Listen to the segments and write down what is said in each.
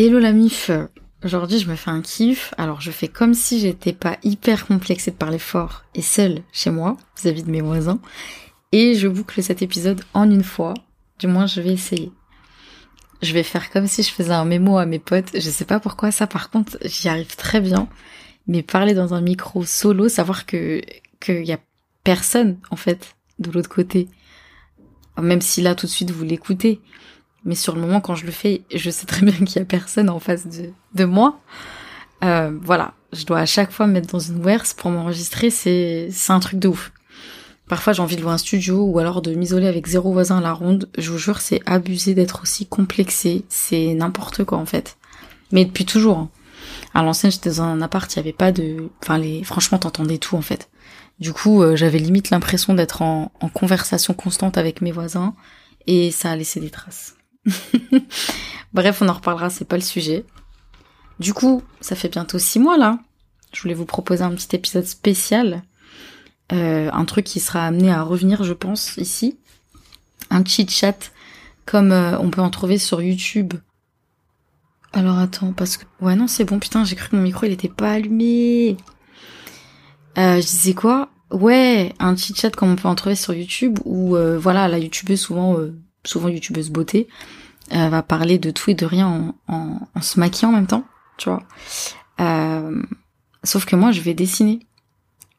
Hello la mif. Aujourd'hui je me fais un kiff, alors je fais comme si j'étais pas hyper complexée de parler fort et seule chez moi, vis-à-vis de mes voisins, et je boucle cet épisode en une fois, du moins je vais essayer. Je vais faire comme si je faisais un mémo à mes potes, je sais pas pourquoi. Ça par contre j'y arrive très bien, mais parler dans un micro solo, savoir que qu'il y a personne en fait de l'autre côté, même si là tout de suite vous l'écoutez, mais sur le moment quand je le fais, je sais très bien qu'il y a personne en face de, de moi. Euh, voilà, je dois à chaque fois me mettre dans une WERS pour m'enregistrer, c'est un truc de ouf. Parfois j'ai envie de louer un studio ou alors de m'isoler avec zéro voisin à la ronde. Je vous jure, c'est abusé d'être aussi complexé, c'est n'importe quoi en fait. Mais depuis toujours. Hein. À l'ancienne, j'étais dans un appart, il y avait pas de, enfin les, franchement, t'entendais tout en fait. Du coup, euh, j'avais limite l'impression d'être en, en conversation constante avec mes voisins et ça a laissé des traces. Bref, on en reparlera, c'est pas le sujet. Du coup, ça fait bientôt six mois là. Je voulais vous proposer un petit épisode spécial. Euh, un truc qui sera amené à revenir, je pense, ici. Un chit chat comme euh, on peut en trouver sur YouTube. Alors attends, parce que... Ouais non, c'est bon, putain, j'ai cru que mon micro il était pas allumé. Euh, je disais quoi? Ouais, un chit chat comme on peut en trouver sur YouTube où voilà, la youtubeuse souvent souvent youtubeuse beauté, euh, va parler de tout et de rien en, se maquillant en même temps, tu vois. Euh, sauf que moi, je vais dessiner.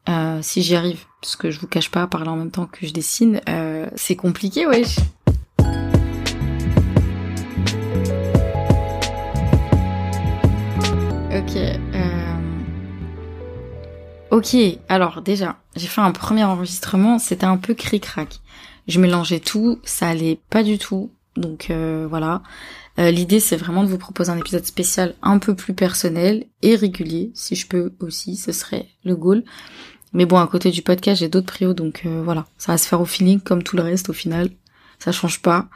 Euh, si j'y arrive, parce que je vous cache pas, parler en même temps que je dessine, c'est compliqué, wesh. Ok. Ok, alors déjà, j'ai fait un premier enregistrement, c'était un peu cric-crac. Je mélangeais tout, ça allait pas du tout. Donc euh, voilà. Euh, l'idée c'est vraiment de vous proposer un épisode spécial un peu plus personnel et régulier, si je peux aussi, ce serait le goal. Mais bon, à côté du podcast, j'ai d'autres prios, donc euh, voilà, ça va se faire au feeling comme tout le reste au final. Ça change pas.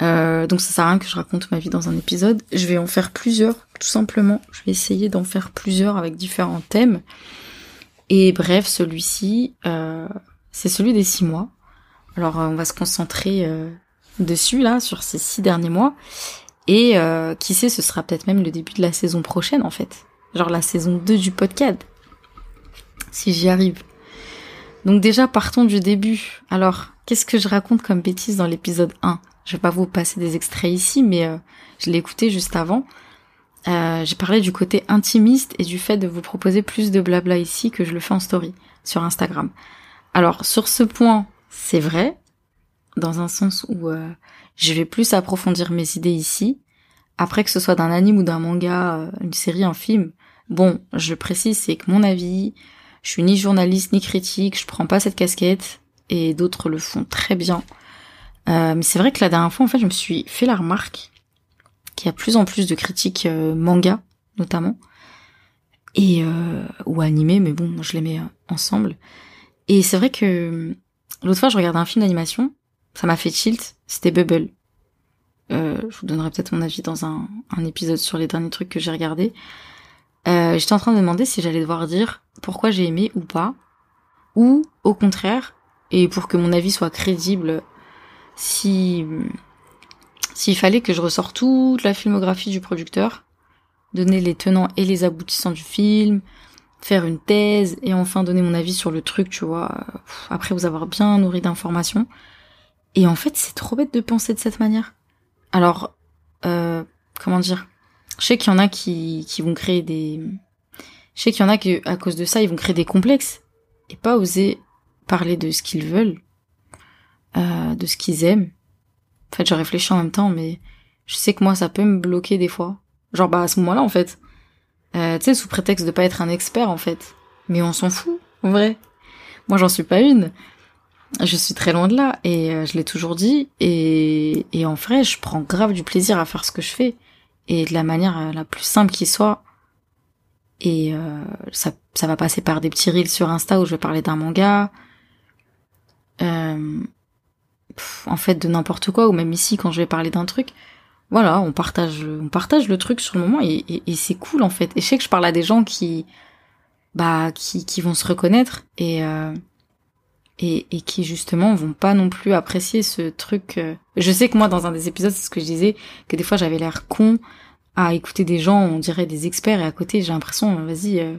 donc ça sert à rien que je raconte ma vie dans un épisode. Je vais en faire plusieurs, tout simplement. Je vais essayer d'en faire plusieurs avec différents thèmes. Et bref, celui-ci, c'est celui des six mois. Alors on va se concentrer dessus là sur ces six derniers mois. Et euh, qui sait, ce sera peut-être même le début de la saison prochaine en fait. Genre la saison 2 du podcast. Si j'y arrive. Donc déjà partons du début. Alors, qu'est-ce que je raconte comme bêtise dans l'épisode 1 Je vais pas vous passer des extraits ici, mais euh, je l'ai écouté juste avant. Euh, j'ai parlé du côté intimiste et du fait de vous proposer plus de blabla ici que je le fais en story sur Instagram. Alors sur ce point, c'est vrai, dans un sens où euh, je vais plus approfondir mes idées ici. Après que ce soit d'un anime ou d'un manga, euh, une série, un film, bon, je précise, c'est que mon avis, je suis ni journaliste ni critique, je prends pas cette casquette, et d'autres le font très bien. Euh, mais c'est vrai que la dernière fois, en fait, je me suis fait la remarque qu'il y a plus en plus de critiques manga, notamment, et ou animé, mais bon, je les mets ensemble. Et c'est vrai que l'autre fois, je regardais un film d'animation ça m'a fait tilt, c'était Bubble. Euh, je vous donnerai peut-être mon avis dans un, épisode sur les derniers trucs que j'ai regardés. Euh, J'étais en train de me demander si j'allais devoir dire pourquoi j'ai aimé ou pas, ou au contraire, et pour que mon avis soit crédible, si s'il fallait que je ressorte toute la filmographie du producteur, donner les tenants et les aboutissants du film, faire une thèse et enfin donner mon avis sur le truc, tu vois, après vous avoir bien nourri d'informations. Et en fait, c'est trop bête de penser de cette manière. Alors, euh, comment dire? Je sais qu'il y en a qui, qui vont créer des... Je sais qu'il y en a qui, à cause de ça, ils vont créer des complexes et pas oser parler de ce qu'ils veulent, euh, de ce qu'ils aiment. En fait, je réfléchis en même temps, mais je sais que moi, ça peut me bloquer des fois. Genre, bah, à ce moment-là, en fait. Euh, tu sais, sous prétexte de pas être un expert, en fait. Mais on s'en fout, en vrai. Moi, j'en suis pas une. Je suis très loin de là et euh, je l'ai toujours dit et, en vrai je prends grave du plaisir à faire ce que je fais et de la manière euh, la plus simple qui soit et euh, ça, ça va passer par des petits reels sur Insta où je vais parler d'un manga en fait de n'importe quoi ou même ici quand je vais parler d'un truc voilà on partage on partage le truc sur le moment et, c'est cool en fait et je sais que je parle à des gens qui bah qui, vont se reconnaître et euh, et, et qui justement vont pas non plus apprécier ce truc. Euh. Je sais que moi dans un des épisodes c'est ce que je disais que des fois j'avais l'air con à écouter des gens, on dirait des experts, et à côté, j'ai l'impression, vas-y, euh,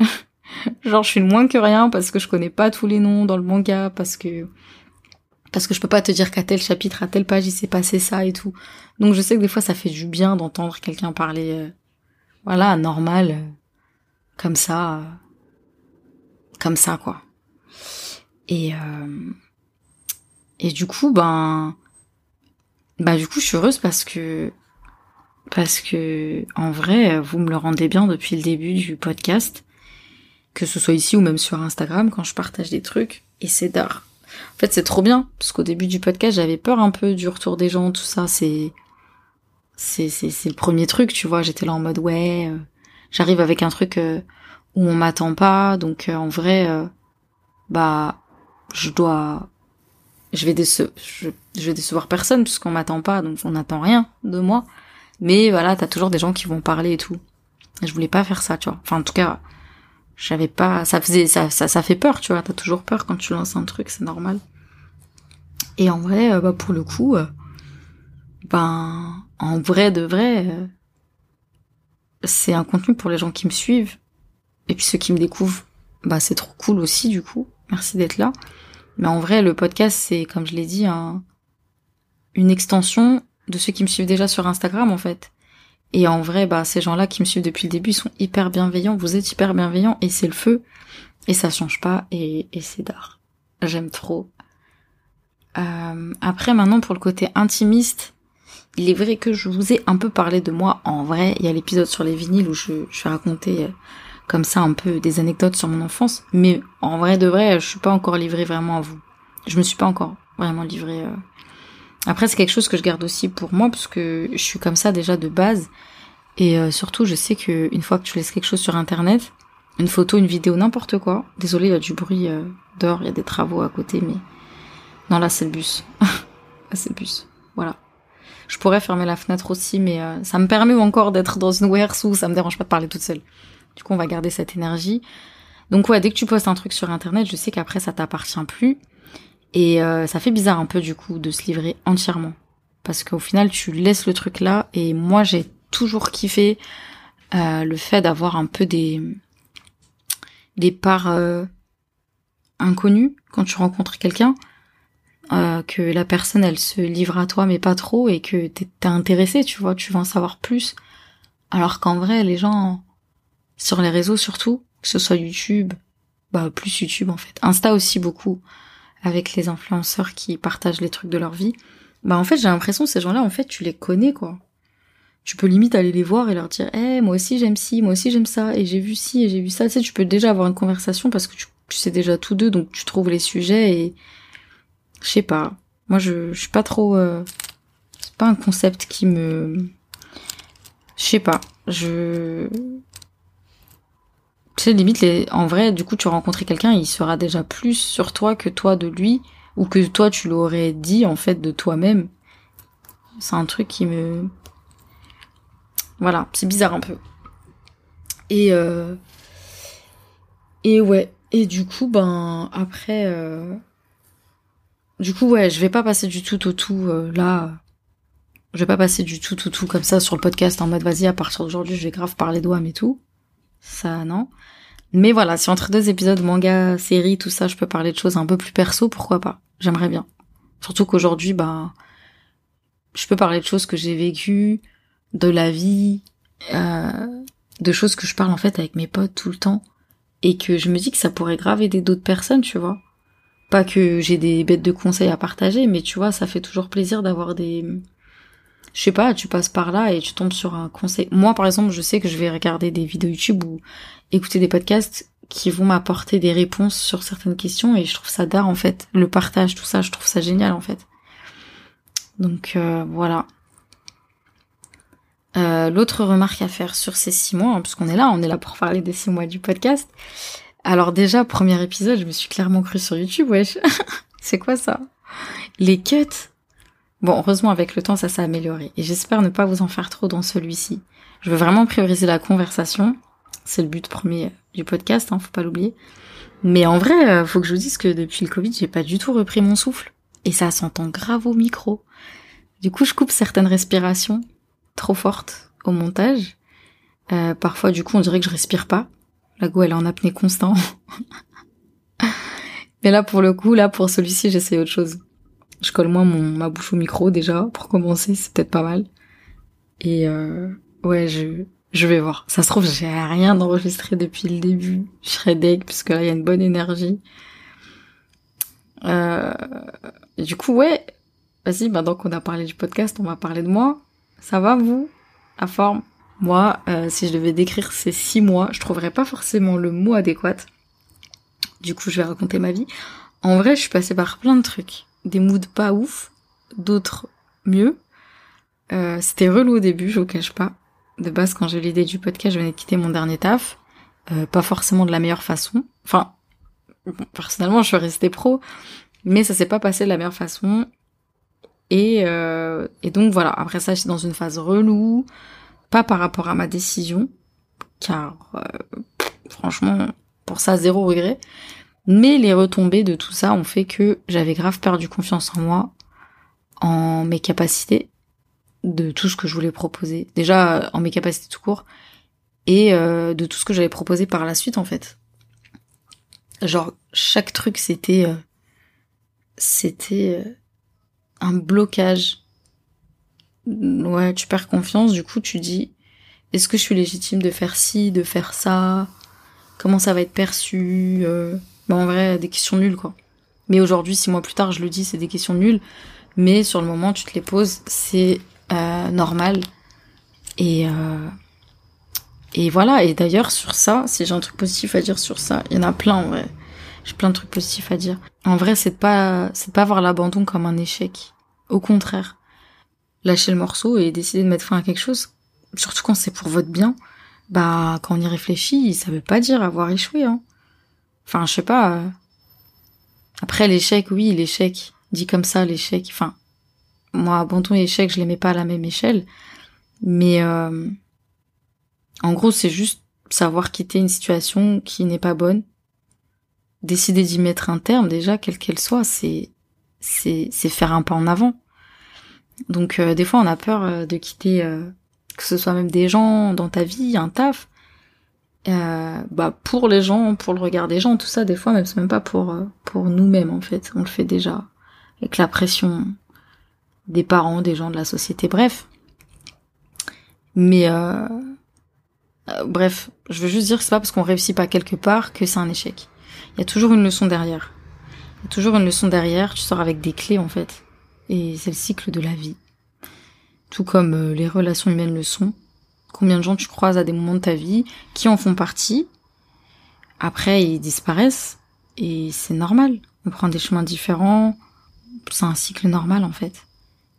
genre je suis le moins que rien parce que je connais pas tous les noms dans le manga, parce que parce que je peux pas te dire qu'à tel chapitre, à telle page, il s'est passé ça et tout. Donc je sais que des fois, ça fait du bien d'entendre quelqu'un parler, euh, voilà, normal, euh, comme ça, comme ça, quoi. Et et du coup, ben, bah du coup, je suis heureuse parce que parce que en vrai, vous me le rendez bien depuis le début du podcast, que ce soit ici ou même sur Instagram quand je partage des trucs, et c'est d'art. En fait, c'est trop bien parce qu'au début du podcast, j'avais peur un peu du retour des gens, tout ça. C'est c'est c'est le premier truc, tu vois. J'étais là en mode ouais, euh, j'arrive avec un truc euh, où on m'attend pas, donc euh, en vrai, bah je dois je vais déce je, vais décevoir personne puisqu'on m'attend pas, donc on n'attend rien de moi. Mais voilà, t'as toujours des gens qui vont parler et tout. je voulais pas faire ça, tu vois. Enfin, en tout cas, j'avais pas, ça faisait, ça, ça, ça fait peur, tu vois. T'as toujours peur quand tu lances un truc, c'est normal. Et en vrai, euh, bah pour le coup, euh, ben, en vrai de vrai, euh, c'est un contenu pour les gens qui me suivent. Et puis ceux qui me découvrent, bah c'est trop cool aussi du coup. Merci d'être là. Mais en vrai, le podcast, c'est, comme je l'ai dit, un, une extension de ceux qui me suivent déjà sur Instagram, en fait. Et en vrai, bah, ces gens-là qui me suivent depuis le début sont hyper bienveillants. Vous êtes hyper bienveillants et c'est le feu. Et ça change pas et, c'est d'art. J'aime trop. Euh, après, maintenant, pour le côté intimiste, il est vrai que je vous ai un peu parlé de moi. En vrai, il y a l'épisode sur les vinyles où je, je vais raconter euh, comme ça un peu des anecdotes sur mon enfance. Mais en vrai de vrai, je suis pas encore livrée vraiment à vous. Je me suis pas encore vraiment livrée. Euh. Après, c'est quelque chose que je garde aussi pour moi parce que je suis comme ça déjà de base. Et euh, surtout, je sais que une fois que tu laisses quelque chose sur internet, une photo, une vidéo, n'importe quoi. Désolée, il y a du bruit euh, dehors, il y a des travaux à côté, mais non là c'est le bus. c'est le bus. Voilà. Je pourrais fermer la fenêtre aussi, mais ça me permet encore d'être dans une warehouse où ça me dérange pas de parler toute seule. Du coup, on va garder cette énergie. Donc ouais, dès que tu postes un truc sur internet, je sais qu'après ça t'appartient plus. Et euh, ça fait bizarre un peu du coup de se livrer entièrement. Parce qu'au final, tu laisses le truc là. Et moi, j'ai toujours kiffé euh, le fait d'avoir un peu des des parts euh, inconnues quand tu rencontres quelqu'un. que la personne elle se livre à toi mais pas trop et que t'es intéressé tu vois tu veux en savoir plus alors qu'en vrai les gens sur les réseaux surtout, que ce soit YouTube, bah plus YouTube en fait, Insta aussi beaucoup, avec les influenceurs qui partagent les trucs de leur vie. Bah en fait j'ai l'impression ces gens-là en fait tu les connais quoi. Tu peux limite aller les voir et leur dire, eh moi aussi j'aime ci, moi aussi j'aime ça, et j'ai vu ci et j'ai vu ça. Tu sais, tu peux déjà avoir une conversation parce que tu, sais déjà tous deux, donc tu trouves les sujets et je sais pas. Moi je, je suis pas trop, euh... c'est pas un concept qui me, je sais pas. Je tu sais, limite, en vrai, du coup, tu rencontrais quelqu'un, il sera déjà plus sur toi que toi de lui, ou que toi, tu l'aurais dit, en fait, de toi-même. C'est un truc qui me... Voilà, c'est bizarre un peu. Et, euh... Et ouais, et du coup, ben, après... Euh... Du coup, ouais, je vais pas passer du tout au tout, euh, là... Je vais pas passer du tout au tout comme ça sur le podcast en mode vas-y à partir d'aujourd'hui je vais grave parler doigts et tout ça non. Mais voilà, si entre deux épisodes, manga, série, tout ça, je peux parler de choses un peu plus perso, pourquoi pas? J'aimerais bien. Surtout qu'aujourd'hui, bah, je peux parler de choses que j'ai vécues, de la vie, euh, de choses que je parle en fait avec mes potes tout le temps, et que je me dis que ça pourrait grave aider d'autres personnes, tu vois. Pas que j'ai des bêtes de conseils à partager, mais tu vois, ça fait toujours plaisir d'avoir des, je sais pas, tu passes par là et tu tombes sur un conseil. Moi, par exemple, je sais que je vais regarder des vidéos YouTube ou écouter des podcasts qui vont m'apporter des réponses sur certaines questions et je trouve ça d'art en fait. Le partage, tout ça, je trouve ça génial en fait. Donc euh, voilà. Euh, L'autre remarque à faire sur ces six mois, hein, puisqu'on est là, on est là pour parler des six mois du podcast. Alors déjà, premier épisode, je me suis clairement cru sur YouTube, wesh. C'est quoi ça? Les cuts? Bon, heureusement, avec le temps, ça s'est amélioré. Et j'espère ne pas vous en faire trop dans celui-ci. Je veux vraiment prioriser la conversation. C'est le but premier du podcast, hein, faut pas l'oublier. Mais en vrai, euh, faut que je vous dise que depuis le Covid, j'ai pas du tout repris mon souffle. Et ça s'entend grave au micro. Du coup, je coupe certaines respirations trop fortes au montage. Euh, parfois, du coup, on dirait que je respire pas. La go, elle est en apnée constant. Mais là, pour le coup, là, pour celui-ci, j'essaie autre chose. Je colle moins mon, ma bouche au micro, déjà, pour commencer, c'est peut-être pas mal. Et euh, ouais, je, je vais voir. Ça se trouve, j'ai rien d'enregistré depuis le début. Je serais deg, puisque là, il y a une bonne énergie. Euh, du coup, ouais, vas-y, maintenant qu'on a parlé du podcast, on va parler de moi. Ça va, vous? La forme? Moi, euh, si je devais décrire ces six mois, je trouverais pas forcément le mot adéquat. Du coup, je vais raconter ma vie. En vrai, je suis passée par plein de trucs. Des moods pas ouf, d'autres mieux. Euh, c'était relou au début, je vous cache pas. De base, quand j'ai l'idée du podcast, je venais de quitter mon dernier taf. Euh, pas forcément de la meilleure façon. Enfin, personnellement, je suis restée pro, mais ça s'est pas passé de la meilleure façon. Et, euh, et donc voilà, après ça, j'étais dans une phase relou, pas par rapport à ma décision, car franchement, pour ça, zéro regret. Mais les retombées de tout ça ont fait que j'avais grave perdu confiance en moi, en mes capacités, de tout ce que je voulais proposer. Déjà, en mes capacités tout court, et euh, de tout ce que j'avais proposé par la suite, en fait. Genre, chaque truc, c'était... Euh, c'était euh, un blocage. Ouais, tu perds confiance, du coup, tu dis, est-ce que je suis légitime de faire ci, de faire ça? Comment ça va être perçu euh... bah, En vrai, des questions nulles, quoi. Mais aujourd'hui, six mois plus tard, je le dis, c'est des questions nulles. Mais sur le moment, tu te les poses, c'est euh, normal. Et, euh, et voilà. Et d'ailleurs, sur ça, si j'ai un truc positif à dire sur ça, il y en a plein, en vrai. J'ai plein de trucs positifs à dire. En vrai, c'est de pas, c'est pas voir l'abandon comme un échec. Au contraire. Lâcher le morceau et décider de mettre fin à quelque chose, surtout quand c'est pour votre bien, bah, quand on y réfléchit, ça veut pas dire avoir échoué, hein. Enfin, je sais pas. Euh. Après, l'échec, oui, l'échec. Dit comme ça, l'échec. Enfin, moi, abandon et échec, je les mets pas à la même échelle. Mais, euh... en gros, c'est juste savoir quitter une situation qui n'est pas bonne décider d'y mettre un terme déjà, quelle qu'elle soit, c'est c'est faire un pas en avant. Donc euh, des fois on a peur euh, de quitter euh, que ce soit même des gens dans ta vie, un taf. Bah pour les gens, pour le regard des gens, tout ça des fois même c'est même pas pour pour nous-mêmes en fait, on le fait déjà avec la pression des parents, des gens de la société, bref. Mais bref, je veux juste dire que c'est pas parce qu'on réussit pas quelque part que c'est un échec. Il y a toujours une leçon derrière. Il y a toujours une leçon derrière, tu sors avec des clés en fait. Et c'est le cycle de la vie. Tout comme euh, les relations humaines le sont. Combien de gens tu croises à des moments de ta vie qui en font partie. Après, ils disparaissent. Et c'est normal. On prend des chemins différents. C'est un cycle normal en fait.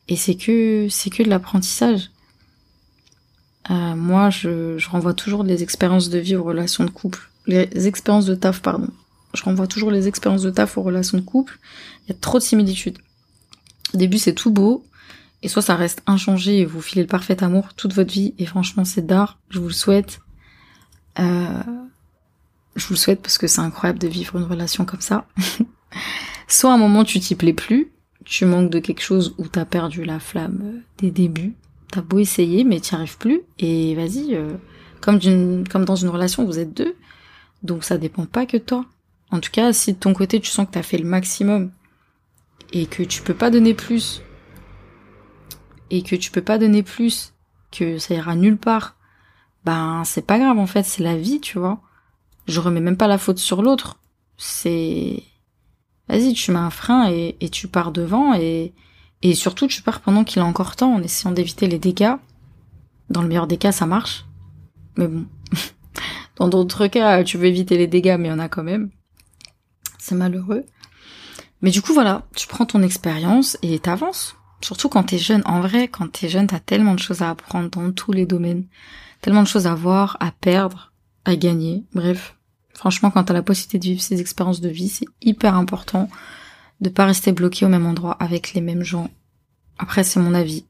Et c'est que c'est que de l'apprentissage. Euh, moi, je, je renvoie toujours les expériences de vie aux relations de couple, les expériences de taf, pardon je renvoie toujours les expériences de taf aux relations de couple. Il y a trop de similitudes. Au début, c'est tout beau. Et soit ça reste inchangé et vous filez le parfait amour toute votre vie. Et franchement, c'est d'art. Je vous le souhaite. Euh, je vous le souhaite parce que c'est incroyable de vivre une relation comme ça. soit à un moment, tu t'y plais plus. Tu manques de quelque chose ou t'as perdu la flamme des débuts. T'as beau essayer, mais t'y arrives plus. Et vas-y, euh, comme, comme dans une relation, vous êtes deux. Donc ça dépend pas que de toi. En tout cas, si de ton côté tu sens que t'as fait le maximum et que tu peux pas donner plus et que tu peux pas donner plus, que ça ira nulle part, ben c'est pas grave en fait, c'est la vie, tu vois. Je remets même pas la faute sur l'autre. C'est vas-y, tu mets un frein et, tu pars devant et et surtout tu pars pendant qu'il a encore temps en essayant d'éviter les dégâts. Dans le meilleur des cas, ça marche. Mais bon. Dans d'autres cas, tu veux éviter les dégâts, mais il y en a quand même c'est malheureux. Mais du coup, voilà, tu prends ton expérience et t'avances. Surtout quand t'es jeune. En vrai, quand t'es jeune, t'as tellement de choses à apprendre dans tous les domaines. Tellement de choses à voir, à perdre, à gagner. Bref. Franchement, quand t'as la possibilité de vivre ces expériences de vie, c'est hyper important de pas rester bloqué au même endroit avec les mêmes gens. Après, c'est mon avis.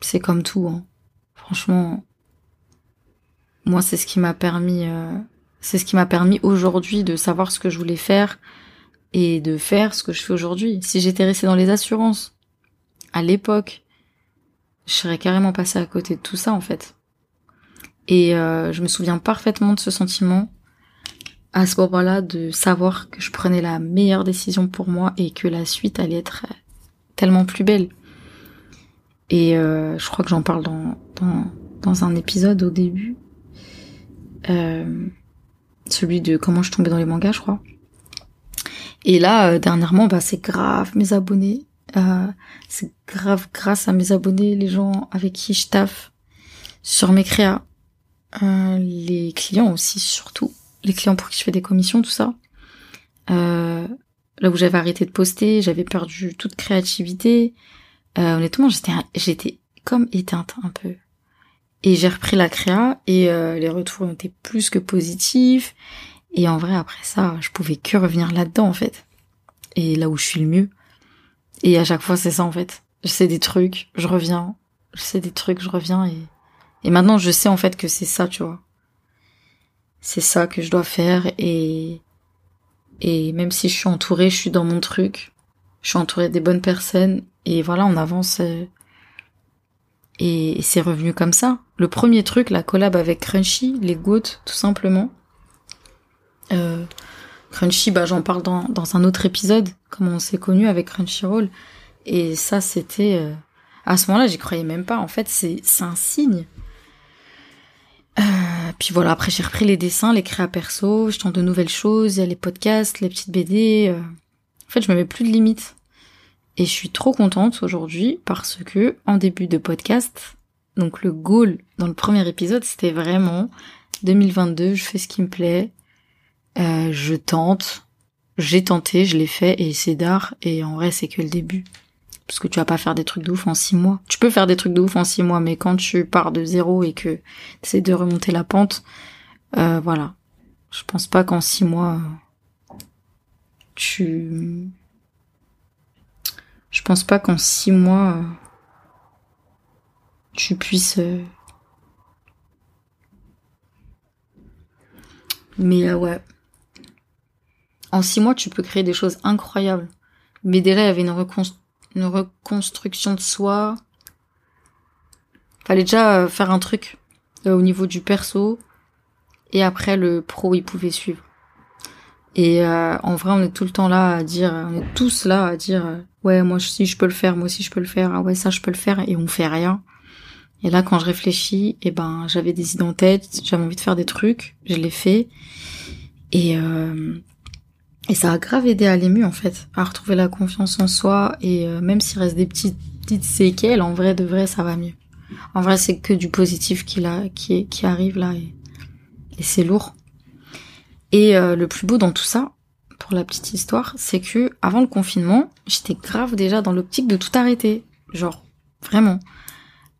C'est comme tout, hein. Franchement, moi, c'est ce qui m'a permis euh, c'est ce qui m'a permis aujourd'hui de savoir ce que je voulais faire et de faire ce que je fais aujourd'hui. Si j'étais restée dans les assurances à l'époque, je serais carrément passée à côté de tout ça en fait. Et euh, je me souviens parfaitement de ce sentiment à ce moment-là de savoir que je prenais la meilleure décision pour moi et que la suite allait être tellement plus belle. Et euh, je crois que j'en parle dans, dans, dans, un épisode au début. Euh, celui de comment je tombais dans les mangas, je crois. Et là, euh, dernièrement, bah, c'est grave mes abonnés. Euh, c'est grave grâce à mes abonnés, les gens avec qui je taffe sur mes créas. Euh, les clients aussi, surtout. Les clients pour qui je fais des commissions, tout ça. Euh, là où j'avais arrêté de poster, j'avais perdu toute créativité. Euh, honnêtement, j'étais j'étais comme éteinte un peu. Et j'ai repris la créa et euh, les retours étaient plus que positifs. Et en vrai, après ça, je pouvais que revenir là-dedans en fait. Et là où je suis le mieux. Et à chaque fois, c'est ça en fait. Je sais des trucs, je reviens. Je sais des trucs, je reviens et et maintenant, je sais en fait que c'est ça, tu vois. C'est ça que je dois faire et et même si je suis entourée, je suis dans mon truc. Je suis entourée des bonnes personnes et voilà, on avance. Euh, et c'est revenu comme ça. Le premier truc, la collab avec Crunchy, les gouttes, tout simplement. Euh, Crunchy, bah j'en parle dans, dans un autre épisode, comment on s'est connu avec Crunchyroll. Et ça, c'était... Euh, à ce moment-là, j'y croyais même pas. En fait, c'est un signe. Euh, puis voilà, après j'ai repris les dessins, les créas perso, je tente de nouvelles choses, il y a les podcasts, les petites BD. Euh. En fait, je me mets plus de limites. Et je suis trop contente aujourd'hui parce que en début de podcast, donc le goal dans le premier épisode, c'était vraiment 2022, je fais ce qui me plaît, euh, je tente, j'ai tenté, je l'ai fait et c'est d'art et en vrai c'est que le début parce que tu vas pas faire des trucs de ouf en six mois. Tu peux faire des trucs de ouf en six mois, mais quand tu pars de zéro et que c'est de remonter la pente, euh, voilà. Je pense pas qu'en six mois tu. Je pense pas qu'en six mois tu puisses. Euh, mais euh, ouais. En six mois, tu peux créer des choses incroyables. Mais déjà, il y avait une reconstruction de soi. Fallait déjà euh, faire un truc euh, au niveau du perso et après le pro il pouvait suivre. Et euh, en vrai, on est tout le temps là à dire, on est tous là à dire, ouais, moi aussi je peux le faire, moi aussi je peux le faire, ah ouais ça je peux le faire, et on fait rien. Et là, quand je réfléchis, eh ben j'avais des idées en tête, j'avais envie de faire des trucs, je l'ai fait, et et ça a grave aidé à l'ému en fait, à retrouver la confiance en soi et euh, même s'il reste des petites, petites séquelles, en vrai de vrai ça va mieux. En vrai c'est que du positif qui, là, arrive là et, c'est lourd. Et euh, le plus beau dans tout ça, pour la petite histoire, c'est que avant le confinement, j'étais grave déjà dans l'optique de tout arrêter. Genre, vraiment.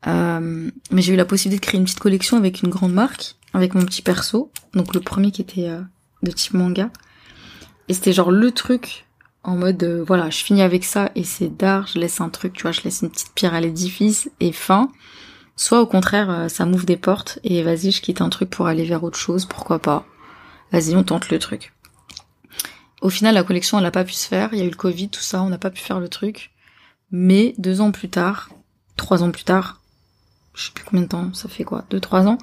Euh, mais j'ai eu la possibilité de créer une petite collection avec une grande marque, avec mon petit perso. Donc le premier qui était de type manga. Et c'était genre le truc en mode euh, voilà, je finis avec ça et c'est d'art, je laisse un truc, tu vois, je laisse une petite pierre à l'édifice et fin. Soit au contraire, euh, ça m'ouvre des portes et vas-y, je quitte un truc pour aller vers autre chose, pourquoi pas. Vas-y, on tente le truc. Au final, la collection, elle n'a pas pu se faire. Il y a eu le Covid, tout ça, on n'a pas pu faire le truc. Mais deux ans plus tard, trois ans plus tard, je sais plus combien de temps, ça fait quoi, deux, trois ans.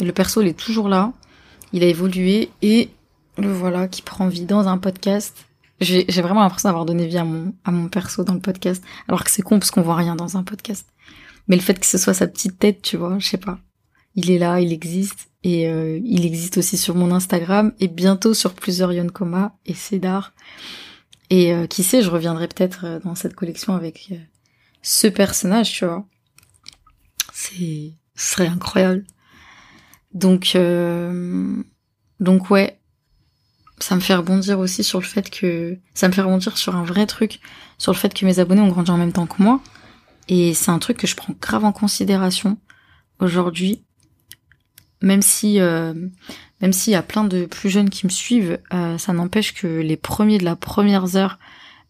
Le perso, il est toujours là. Il a évolué et le voilà qui prend vie dans un podcast. J'ai vraiment l'impression d'avoir donné vie à mon, à mon perso dans le podcast, alors que c'est con parce qu'on voit rien dans un podcast. Mais le fait que ce soit sa petite tête, tu vois, je sais pas. Il est là, il existe, et euh, il existe aussi sur mon Instagram, et bientôt sur plusieurs Yonkoma et Cédar. Et euh, qui sait, je reviendrai peut-être euh, dans cette collection avec ce personnage, tu vois. C'est, ce serait incroyable. Donc, donc ouais, ça me fait rebondir aussi sur le fait que ça me fait rebondir sur un vrai truc, sur le fait que mes abonnés ont grandi en même temps que moi. Et c'est un truc que je prends grave en considération aujourd'hui, même si euh, même s'il y a plein de plus jeunes qui me suivent, euh, ça n'empêche que les premiers de la première heure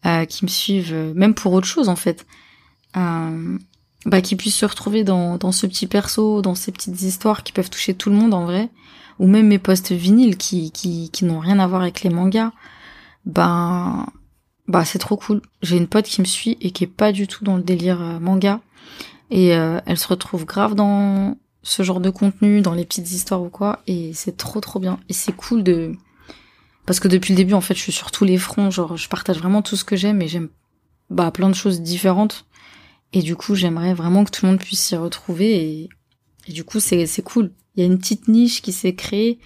euh, qui me suivent, même pour autre chose en fait, bah qui puissent se retrouver dans dans ce petit perso, dans ces petites histoires qui peuvent toucher tout le monde en vrai ou même mes posts vinyles qui, qui, qui n'ont rien à voir avec les mangas, ben, bah c'est trop cool. J'ai une pote qui me suit et qui est pas du tout dans le délire euh, manga et euh, elle se retrouve grave dans ce genre de contenu dans les petites histoires ou quoi, et c'est trop trop bien. Et c'est cool de... Parce que depuis le début, en fait, je suis sur tous les fronts, genre je partage vraiment tout ce que j'aime et j'aime bah, plein de choses différentes. Et du coup, j'aimerais vraiment que tout le monde puisse s'y retrouver et, du coup, c'est cool. Il y a une petite niche qui s'est créée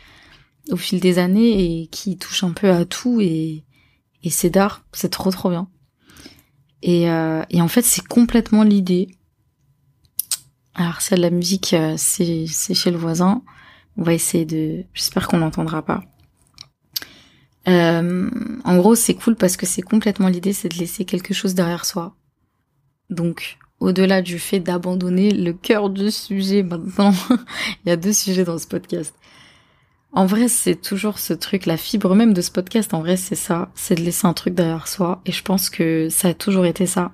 au fil des années et qui touche un peu à tout et, et c'est d'art, c'est trop trop bien. Et, euh, et en fait, c'est complètement l'idée alors celle de la musique, euh, c'est chez le voisin. On va essayer de... J'espère qu'on n'entendra pas. Euh, en gros, c'est cool parce que c'est complètement l'idée, c'est de laisser quelque chose derrière soi. Donc, au-delà du fait d'abandonner le cœur du sujet maintenant, il y a deux sujets dans ce podcast. En vrai, c'est toujours ce truc, la fibre même de ce podcast, en vrai, c'est ça, c'est de laisser un truc derrière soi. Et je pense que ça a toujours été ça.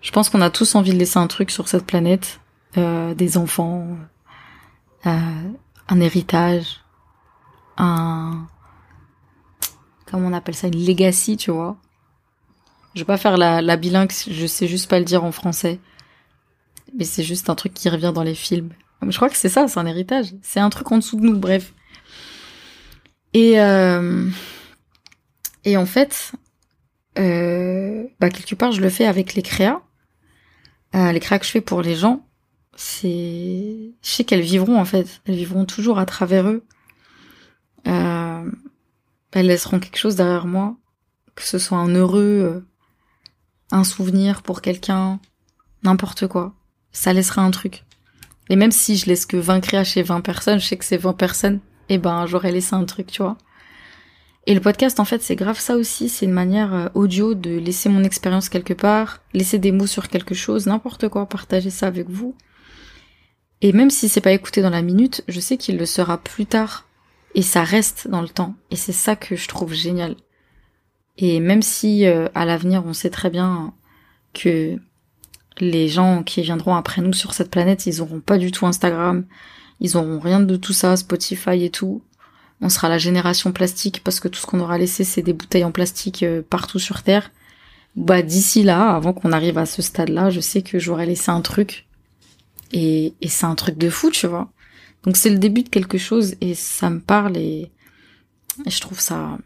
Je pense qu'on a tous envie de laisser un truc sur cette planète. Euh, des enfants, euh, un héritage, un comment on appelle ça une legacy, tu vois. Je vais pas faire la, bilingue, je sais juste pas le dire en français. Mais c'est juste un truc qui revient dans les films. Je crois que c'est ça, c'est un héritage. C'est un truc en dessous de nous, bref. Et euh, et en fait, euh, bah quelque part, je le fais avec les créas, euh, les créas que je fais pour les gens c'est, je sais qu'elles vivront en fait, elles vivront toujours à travers eux. Euh... Elles laisseront quelque chose derrière moi, que ce soit un heureux, un souvenir pour quelqu'un, n'importe quoi. Ça laissera un truc. Et même si je laisse que 20 créas chez 20 personnes, je sais que c'est 20 personnes, et eh ben j'aurais laissé un truc, tu vois. Et le podcast, en fait, c'est grave ça aussi. C'est une manière euh, audio de laisser mon expérience quelque part, laisser des mots sur quelque chose, n'importe quoi, partager ça avec vous. Et même si c'est pas écouté dans la minute, je sais qu'il le sera plus tard. Et ça reste dans le temps. Et c'est ça que je trouve génial. Et même si euh, à l'avenir on sait très bien que les gens qui viendront après nous sur cette planète, ils auront pas du tout Instagram, ils auront rien de tout ça, Spotify et tout. On sera la génération plastique parce que tout ce qu'on aura laissé c'est des bouteilles en plastique euh, partout sur Terre. Bah d'ici là, avant qu'on arrive à ce stade-là, je sais que j'aurais laissé un truc et, et c'est un truc de fou, tu vois. Donc c'est le début de quelque chose et ça me parle et, je trouve ça,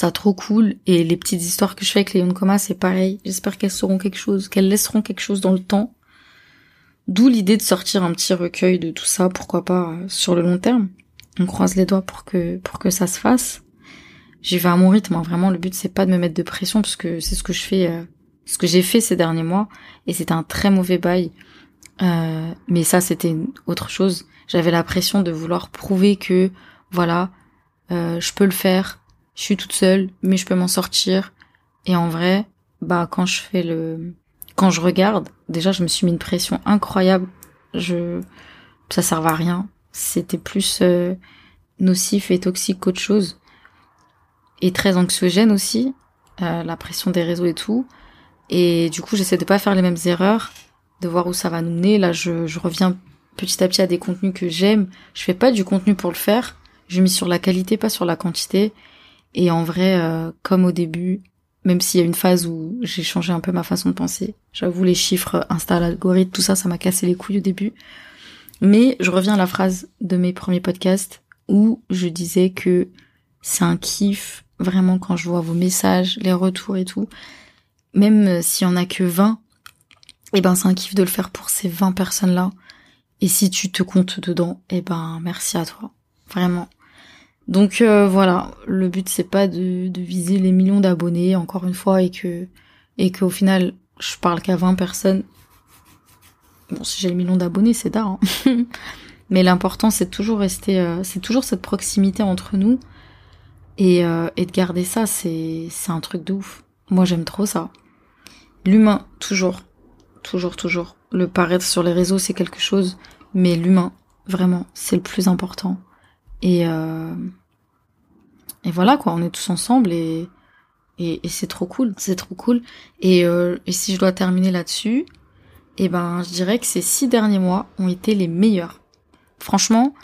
ça trop cool. Et les petites histoires que je fais avec les Yonkoma, c'est pareil. J'espère qu'elles seront quelque chose, qu'elles laisseront quelque chose dans le temps. D'où l'idée de sortir un petit recueil de tout ça, pourquoi pas euh, sur le long terme. On croise les doigts pour que pour que ça se fasse. J'y vais à mon rythme. Hein. Vraiment, le but c'est pas de me mettre de pression parce que c'est ce que je fais, euh, ce que j'ai fait ces derniers mois et c'est un très mauvais bail. Euh, mais ça, c'était autre chose. J'avais la pression de vouloir prouver que, voilà, euh, je peux le faire. Je suis toute seule, mais je peux m'en sortir. Et en vrai, bah quand je fais le, quand je regarde, déjà je me suis mis une pression incroyable. Je, ça servait à rien. C'était plus euh, nocif et toxique qu'autre chose. Et très anxiogène aussi, euh, la pression des réseaux et tout. Et du coup, j'essaie de pas faire les mêmes erreurs de voir où ça va nous mener. Là, je, je reviens petit à petit à des contenus que j'aime. Je fais pas du contenu pour le faire. Je mise sur la qualité, pas sur la quantité. Et en vrai, euh, comme au début, même s'il y a une phase où j'ai changé un peu ma façon de penser, j'avoue les chiffres, Insta, l'algorithme, tout ça, ça m'a cassé les couilles au début. Mais je reviens à la phrase de mes premiers podcasts où je disais que c'est un kiff vraiment quand je vois vos messages, les retours et tout. Même s'il y en a que 20, et eh ben c'est un kiff de le faire pour ces 20 personnes-là. Et si tu te comptes dedans, eh ben merci à toi. Vraiment. Donc euh, voilà, le but c'est pas de, viser les millions d'abonnés encore une fois et que et qu'au final je parle qu'à 20 personnes. Bon, si j'ai le million d'abonnés, c'est d'art. Hein. Mais l'important c'est toujours rester, euh, c'est toujours cette proximité entre nous et, euh, et de garder ça. C'est c'est un truc de ouf. Moi j'aime trop ça. L'humain toujours toujours, toujours. Le paraître sur les réseaux, c'est quelque chose, mais l'humain, vraiment, c'est le plus important. Et, euh... et voilà, quoi, on est tous ensemble et, et, c'est trop cool, c'est trop cool. Et, euh, et si je dois terminer là-dessus, eh ben, je dirais que ces six derniers mois ont été les meilleurs. Franchement,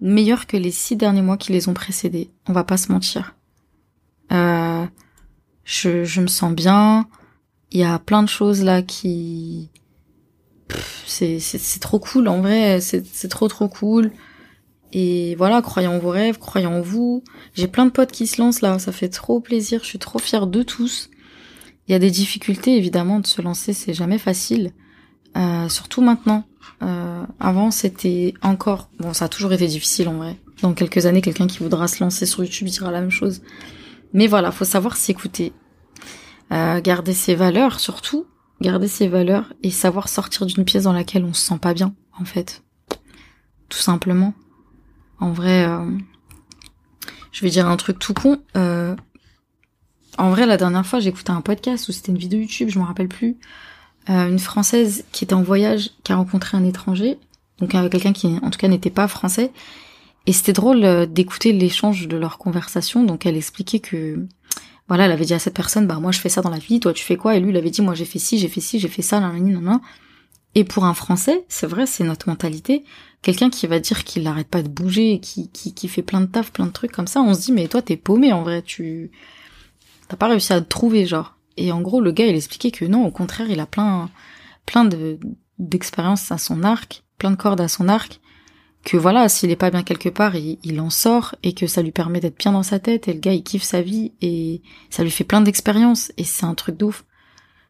meilleurs que les six derniers mois qui les ont précédés. On va pas se mentir. Euh, je, je me sens bien, il y a plein de choses là qui c'est trop cool en vrai, c'est trop trop cool. Et voilà, croyez en vos rêves, croyez en vous. J'ai plein de potes qui se lancent là, ça fait trop plaisir, je suis trop fière de tous. Il y a des difficultés évidemment de se lancer, c'est jamais facile. Euh, surtout maintenant. Euh, avant c'était encore, bon ça a toujours été difficile en vrai. Dans quelques années, quelqu'un qui voudra se lancer sur YouTube dira la même chose. Mais voilà, faut savoir s'écouter, euh, garder ses valeurs surtout, garder ses valeurs et savoir sortir d'une pièce dans laquelle on se sent pas bien en fait, tout simplement. En vrai, euh, je vais dire un truc tout con. Euh, en vrai, la dernière fois, j'écoutais un podcast ou c'était une vidéo YouTube, je me rappelle plus. Euh, une française qui était en voyage, qui a rencontré un étranger, donc quelqu'un qui, en tout cas, n'était pas français. Et c'était drôle d'écouter l'échange de leur conversation. Donc, elle expliquait que, voilà, elle avait dit à cette personne, bah moi, je fais ça dans la vie, toi, tu fais quoi Et lui, il avait dit, moi, j'ai fait ci, j'ai fait ci, j'ai fait ça, nan, nan, nan. Et pour un Français, c'est vrai, c'est notre mentalité. Quelqu'un qui va dire qu'il n'arrête pas de bouger, qui, qui, qui fait plein de taf, plein de trucs comme ça, on se dit mais toi t'es paumé en vrai, tu t'as pas réussi à te trouver genre. Et en gros le gars il expliquait que non, au contraire il a plein plein de d'expériences à son arc, plein de cordes à son arc, que voilà s'il est pas bien quelque part il, il en sort et que ça lui permet d'être bien dans sa tête et le gars il kiffe sa vie et ça lui fait plein d'expériences et c'est un truc d'ouf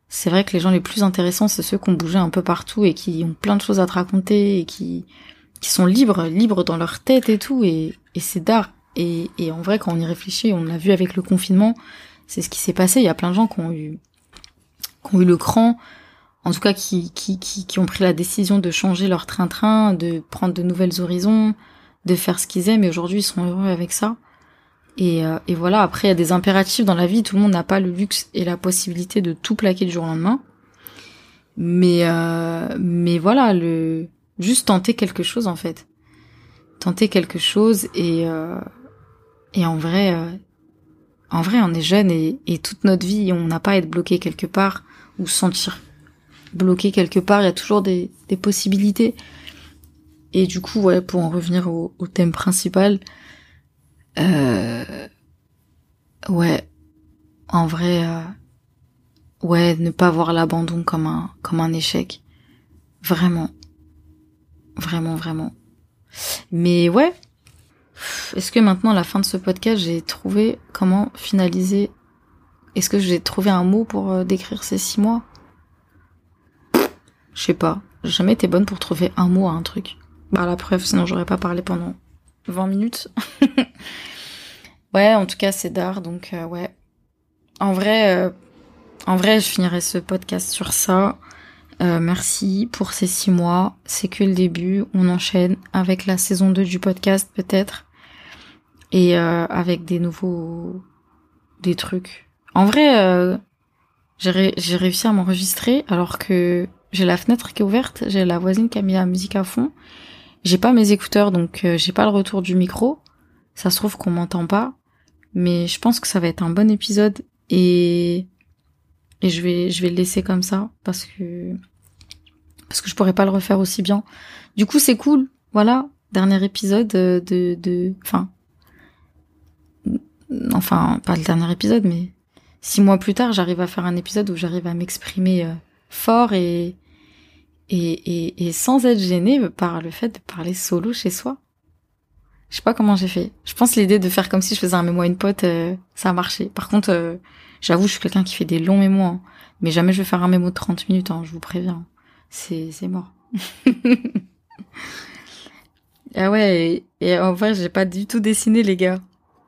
c'est vrai que les gens les plus intéressants, c'est ceux qui ont bougé un peu partout et qui ont plein de choses à te raconter et qui, qui sont libres, libres dans leur tête et tout, et, et c'est d'art. Et, en vrai, quand on y réfléchit, on l'a vu avec le confinement, c'est ce qui s'est passé. Il y a plein de gens qui ont eu, qui ont eu le cran, en tout cas qui, qui, qui, qui ont pris la décision de changer leur train-train, de prendre de nouvelles horizons, de faire ce qu'ils aiment, et aujourd'hui ils sont heureux avec ça. Et, euh, et voilà, après il y a des impératifs dans la vie, tout le monde n'a pas le luxe et la possibilité de tout plaquer du jour au lendemain. Mais euh, mais voilà, le juste tenter quelque chose en fait. Tenter quelque chose et euh, et en vrai en vrai on est jeune et, et toute notre vie on n'a pas à être bloqué quelque part ou sentir bloqué quelque part, il y a toujours des, des possibilités. Et du coup, ouais, pour en revenir au, au thème principal, euh, ouais, en vrai, euh, ouais, ne pas voir l'abandon comme un comme un échec, vraiment, vraiment, vraiment. Mais ouais, est-ce que maintenant à la fin de ce podcast, j'ai trouvé comment finaliser? Est-ce que j'ai trouvé un mot pour euh, décrire ces six mois? Je sais pas. J'ai jamais été bonne pour trouver un mot à un truc. Bah la preuve, sinon j'aurais pas parlé pendant 20 minutes. ouais, en tout cas, c'est d'art, donc euh, ouais. En vrai, euh, en vrai, je finirai ce podcast sur ça. Euh, merci pour ces six mois. C'est que le début. On enchaîne avec la saison 2 du podcast, peut-être. Et avec des nouveaux... des trucs. En vrai, j'ai réussi à m'enregistrer alors que j'ai la fenêtre qui est ouverte, j'ai la voisine qui a mis la musique à fond. J'ai pas mes écouteurs, donc j'ai pas le retour du micro. Ça se trouve qu'on m'entend pas, mais je pense que ça va être un bon épisode et et je vais je vais le laisser comme ça parce que parce que je pourrais pas le refaire aussi bien. Du coup, c'est cool. Voilà, dernier épisode de de enfin enfin pas le dernier épisode, mais six mois plus tard, j'arrive à faire un épisode où j'arrive à m'exprimer euh, fort et et, et, et sans être gênée par le fait de parler solo chez soi. Je sais pas comment j'ai fait. Je pense l'idée de faire comme si je faisais un mémo à une pote, euh, ça a marché. Par contre, euh, j'avoue, je suis quelqu'un qui fait des longs mémos, hein. mais jamais je vais faire un mémo de 30 minutes, hein, je vous préviens. C'est c'est mort. ah ouais, et, en vrai, j'ai pas du tout dessiné, les gars.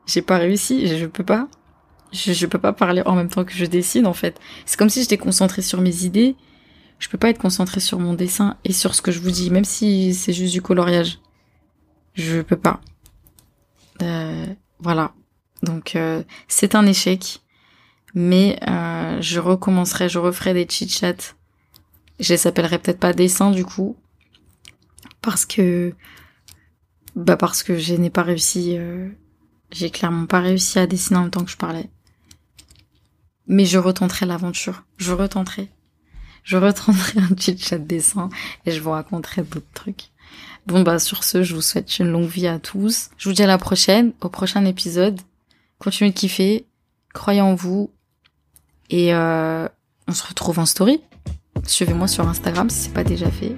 J'ai pas réussi, je, peux pas. Je, je peux pas parler en même temps que je dessine, en fait. C'est comme si j'étais concentrée sur mes idées je peux pas être concentrée sur mon dessin et sur ce que je vous dis, même si c'est juste du coloriage. Je peux pas. Euh, voilà. Donc euh, c'est un échec, mais euh, je recommencerai, je referai des chit chats. Je les appellerai peut-être pas dessin du coup, parce que bah parce que je n'ai pas réussi. J'ai clairement pas réussi à dessiner en même temps que je parlais. Mais je retenterai l'aventure. Je retenterai je reprendrai un petit chat de dessin et je vous raconterai d'autres trucs. Bon bah sur ce, je vous souhaite une longue vie à tous. Je vous dis à la prochaine, au prochain épisode. Continuez de kiffer, croyez en vous et euh, on se retrouve en story. Suivez-moi sur Instagram si c'est pas déjà fait.